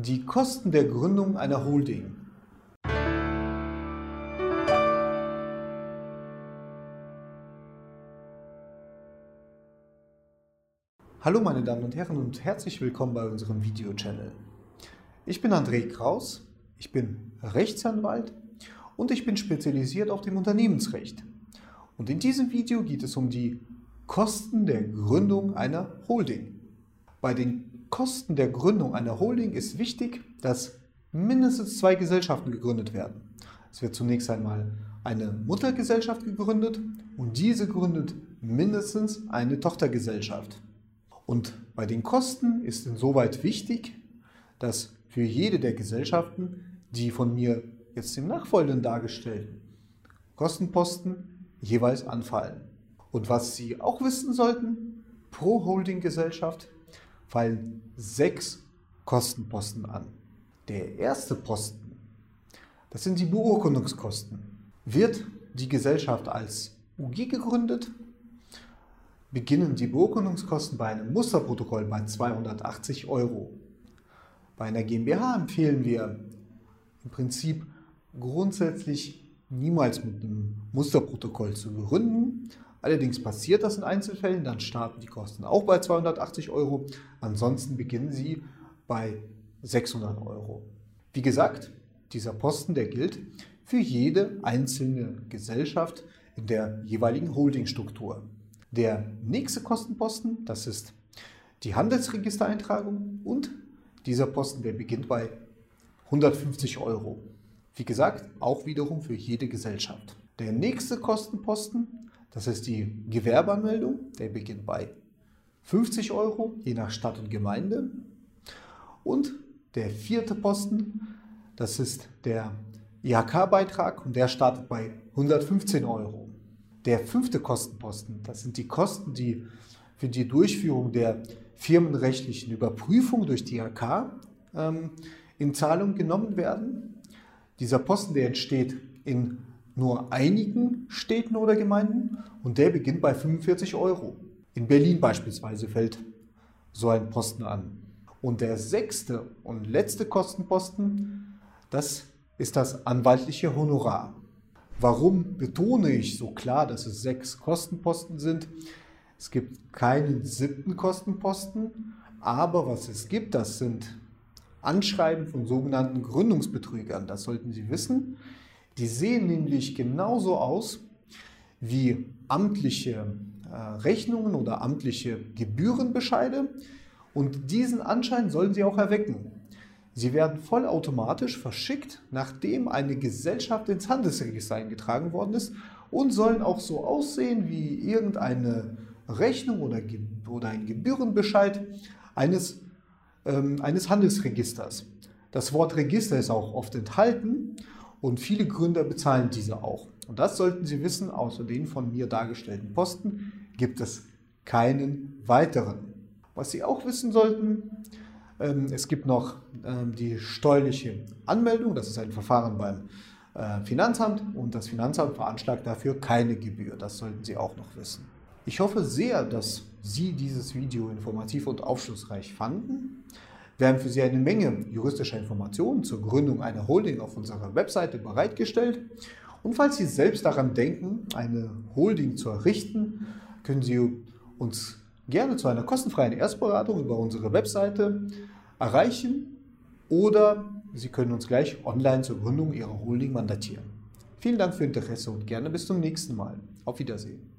Die Kosten der Gründung einer Holding. Hallo meine Damen und Herren und herzlich willkommen bei unserem Video-Channel. Ich bin André Kraus, ich bin Rechtsanwalt und ich bin spezialisiert auf dem Unternehmensrecht. Und in diesem Video geht es um die Kosten der Gründung einer Holding. Bei den Kosten der Gründung einer Holding ist wichtig, dass mindestens zwei Gesellschaften gegründet werden. Es wird zunächst einmal eine Muttergesellschaft gegründet und diese gründet mindestens eine Tochtergesellschaft. Und bei den Kosten ist insoweit wichtig, dass für jede der Gesellschaften, die von mir jetzt im Nachfolgenden dargestellten Kostenposten jeweils anfallen. Und was Sie auch wissen sollten, pro Holdinggesellschaft fallen sechs Kostenposten an. Der erste Posten, das sind die Beurkundungskosten. Wird die Gesellschaft als UG gegründet, beginnen die Beurkundungskosten bei einem Musterprotokoll bei 280 Euro. Bei einer GmbH empfehlen wir im Prinzip grundsätzlich niemals mit einem Musterprotokoll zu gründen. Allerdings passiert das in Einzelfällen, dann starten die Kosten auch bei 280 Euro. Ansonsten beginnen sie bei 600 Euro. Wie gesagt, dieser Posten, der gilt für jede einzelne Gesellschaft in der jeweiligen Holdingstruktur. Der nächste Kostenposten, das ist die Handelsregistereintragung und dieser Posten, der beginnt bei 150 Euro. Wie gesagt, auch wiederum für jede Gesellschaft. Der nächste Kostenposten, das ist die Gewerbeanmeldung, der beginnt bei 50 Euro, je nach Stadt und Gemeinde. Und der vierte Posten, das ist der IHK-Beitrag und der startet bei 115 Euro. Der fünfte Kostenposten, das sind die Kosten, die für die Durchführung der firmenrechtlichen Überprüfung durch die IHK ähm, in Zahlung genommen werden. Dieser Posten, der entsteht in nur einigen Städten oder Gemeinden und der beginnt bei 45 Euro. In Berlin beispielsweise fällt so ein Posten an. Und der sechste und letzte Kostenposten, das ist das anwaltliche Honorar. Warum betone ich so klar, dass es sechs Kostenposten sind? Es gibt keinen siebten Kostenposten, aber was es gibt, das sind Anschreiben von sogenannten Gründungsbetrügern. Das sollten Sie wissen. Die sehen nämlich genauso aus wie amtliche äh, Rechnungen oder amtliche Gebührenbescheide. Und diesen Anschein sollen Sie auch erwecken. Sie werden vollautomatisch verschickt, nachdem eine Gesellschaft ins Handelsregister eingetragen worden ist und sollen auch so aussehen wie irgendeine Rechnung oder, oder ein Gebührenbescheid eines ähm, eines Handelsregisters. Das Wort Register ist auch oft enthalten und viele Gründer bezahlen diese auch. Und das sollten Sie wissen, außer den von mir dargestellten Posten gibt es keinen weiteren. Was Sie auch wissen sollten, ähm, es gibt noch ähm, die steuerliche Anmeldung, das ist ein Verfahren beim äh, Finanzamt und das Finanzamt veranschlagt dafür keine Gebühr. Das sollten Sie auch noch wissen. Ich hoffe sehr, dass Sie dieses Video informativ und aufschlussreich fanden. Wir haben für Sie eine Menge juristischer Informationen zur Gründung einer Holding auf unserer Webseite bereitgestellt. Und falls Sie selbst daran denken, eine Holding zu errichten, können Sie uns gerne zu einer kostenfreien Erstberatung über unsere Webseite erreichen oder Sie können uns gleich online zur Gründung Ihrer Holding mandatieren. Vielen Dank für Ihr Interesse und gerne bis zum nächsten Mal. Auf Wiedersehen.